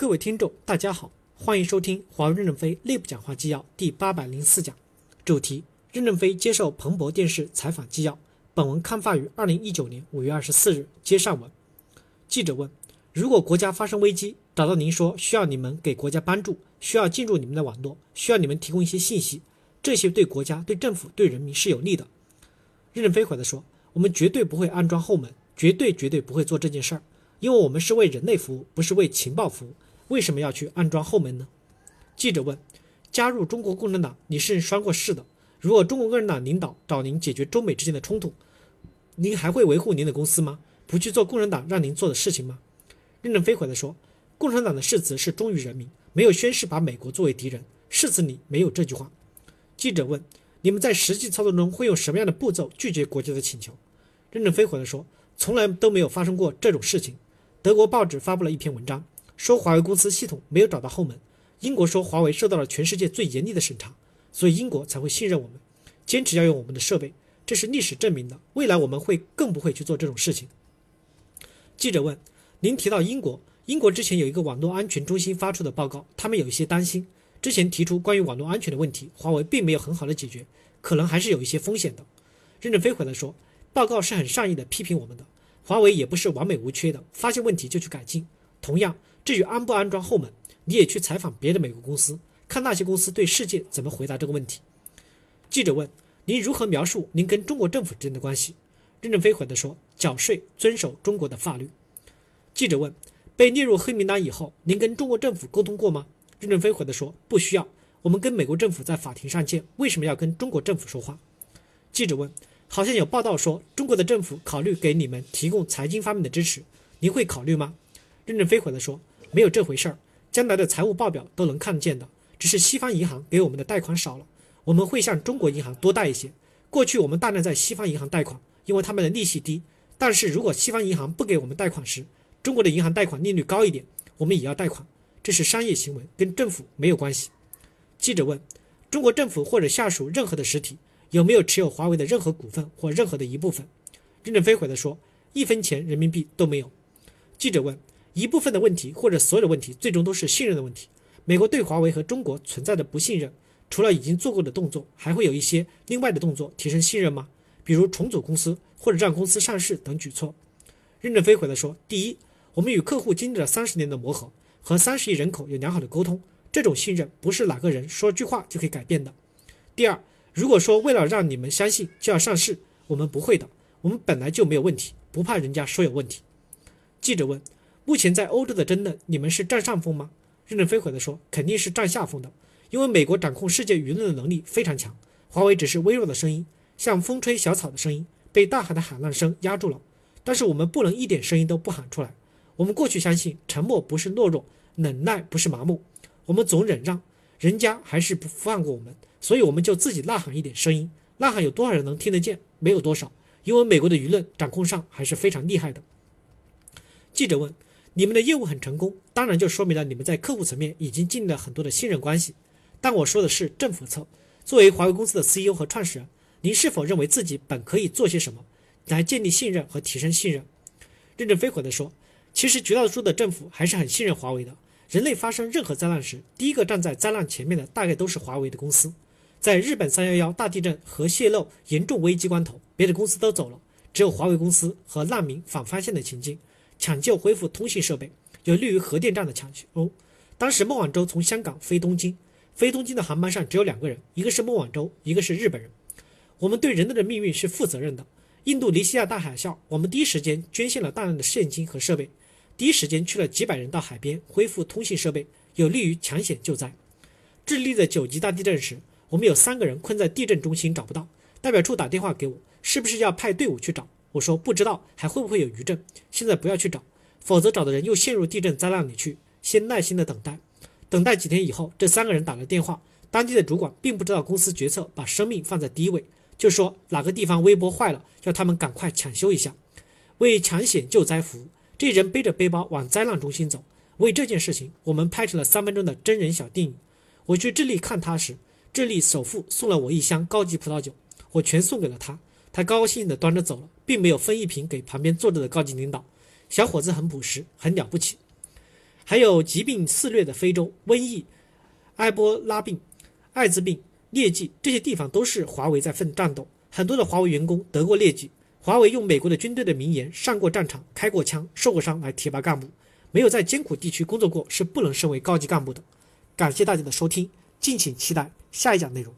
各位听众，大家好，欢迎收听华为任正非内部讲话纪要第八百零四讲，主题：任正非接受彭博电视采访纪要。本文刊发于二零一九年五月二十四日。接上文，记者问：如果国家发生危机，找到您说需要你们给国家帮助，需要进入你们的网络，需要你们提供一些信息，这些对国家、对政府、对人民是有利的。任正非回答说：我们绝对不会安装后门，绝对绝对不会做这件事儿。因为我们是为人类服务，不是为情报服务，为什么要去安装后门呢？记者问：“加入中国共产党，你是拴过誓的。如果中国共产党领导找您解决中美之间的冲突，您还会维护您的公司吗？不去做共产党让您做的事情吗？”任正非回答说：“共产党的誓词是忠于人民，没有宣誓把美国作为敌人，誓词里没有这句话。”记者问：“你们在实际操作中会用什么样的步骤拒绝国家的请求？”任正非回答说：“从来都没有发生过这种事情。”德国报纸发布了一篇文章，说华为公司系统没有找到后门。英国说华为受到了全世界最严厉的审查，所以英国才会信任我们，坚持要用我们的设备。这是历史证明的，未来我们会更不会去做这种事情。记者问：“您提到英国，英国之前有一个网络安全中心发出的报告，他们有一些担心。之前提出关于网络安全的问题，华为并没有很好的解决，可能还是有一些风险的。”任正非回来说：“报告是很善意的批评我们的。”华为也不是完美无缺的，发现问题就去改进。同样，至于安不安装后门，你也去采访别的美国公司，看那些公司对世界怎么回答这个问题。记者问：“您如何描述您跟中国政府之间的关系？”任正非回答说：“缴税，遵守中国的法律。”记者问：“被列入黑名单以后，您跟中国政府沟通过吗？”任正非回答说：“不需要，我们跟美国政府在法庭上见，为什么要跟中国政府说话？”记者问。好像有报道说，中国的政府考虑给你们提供财经方面的支持，您会考虑吗？任正非回答说，没有这回事儿，将来的财务报表都能看见的，只是西方银行给我们的贷款少了，我们会向中国银行多贷一些。过去我们大量在西方银行贷款，因为他们的利息低，但是如果西方银行不给我们贷款时，中国的银行贷款利率高一点，我们也要贷款，这是商业行为，跟政府没有关系。记者问，中国政府或者下属任何的实体？有没有持有华为的任何股份或任何的一部分？任正非回答说：“一分钱人民币都没有。”记者问：“一部分的问题或者所有的问题，最终都是信任的问题。美国对华为和中国存在的不信任，除了已经做过的动作，还会有一些另外的动作提升信任吗？比如重组公司或者让公司上市等举措？”任正非回答说：“第一，我们与客户经历了三十年的磨合，和三十亿人口有良好的沟通，这种信任不是哪个人说句话就可以改变的。第二。”如果说为了让你们相信就要上市，我们不会的，我们本来就没有问题，不怕人家说有问题。记者问：目前在欧洲的争论，你们是占上风吗？任正非回答说：肯定是占下风的，因为美国掌控世界舆论的能力非常强，华为只是微弱的声音，像风吹小草的声音，被大海的喊浪声压住了。但是我们不能一点声音都不喊出来。我们过去相信沉默不是懦弱，忍耐不是麻木，我们总忍让，人家还是不放过我们。所以我们就自己呐喊一点声音，呐喊有多少人能听得见？没有多少，因为美国的舆论掌控上还是非常厉害的。记者问：“你们的业务很成功，当然就说明了你们在客户层面已经建立了很多的信任关系。但我说的是政府侧，作为华为公司的 CEO 和创始人，您是否认为自己本可以做些什么来建立信任和提升信任？”任正非回答说：“其实绝大多数的政府还是很信任华为的。人类发生任何灾难时，第一个站在灾难前面的大概都是华为的公司。”在日本三幺幺大地震核泄漏严重危机关头，别的公司都走了，只有华为公司和难民反发现的情境，抢救恢复通信设备，有利于核电站的抢修。当时孟晚舟从香港飞东京，飞东京的航班上只有两个人，一个是孟晚舟，一个是日本人。我们对人类的命运是负责任的。印度尼西亚大海啸，我们第一时间捐献了大量的现金和设备，第一时间去了几百人到海边恢复通信设备，有利于抢险救灾。智利的九级大地震时。我们有三个人困在地震中心找不到，代表处打电话给我，是不是要派队伍去找？我说不知道，还会不会有余震？现在不要去找，否则找的人又陷入地震灾难里去。先耐心的等待，等待几天以后，这三个人打了电话，当地的主管并不知道公司决策把生命放在第一位，就说哪个地方微波坏了，要他们赶快抢修一下，为抢险救灾服务。这人背着背包往灾难中心走，为这件事情，我们拍成了三分钟的真人小电影。我去智利看他时。智利首富送了我一箱高级葡萄酒，我全送给了他，他高兴地端着走了，并没有分一瓶给旁边坐着的高级领导。小伙子很朴实，很了不起。还有疾病肆虐的非洲，瘟疫、埃博拉病、艾滋病、疟疾这些地方都是华为在奋战斗，很多的华为员工得过疟疾。华为用美国的军队的名言“上过战场、开过枪、受过伤”来提拔干部，没有在艰苦地区工作过是不能升为高级干部的。感谢大家的收听，敬请期待下一讲内容。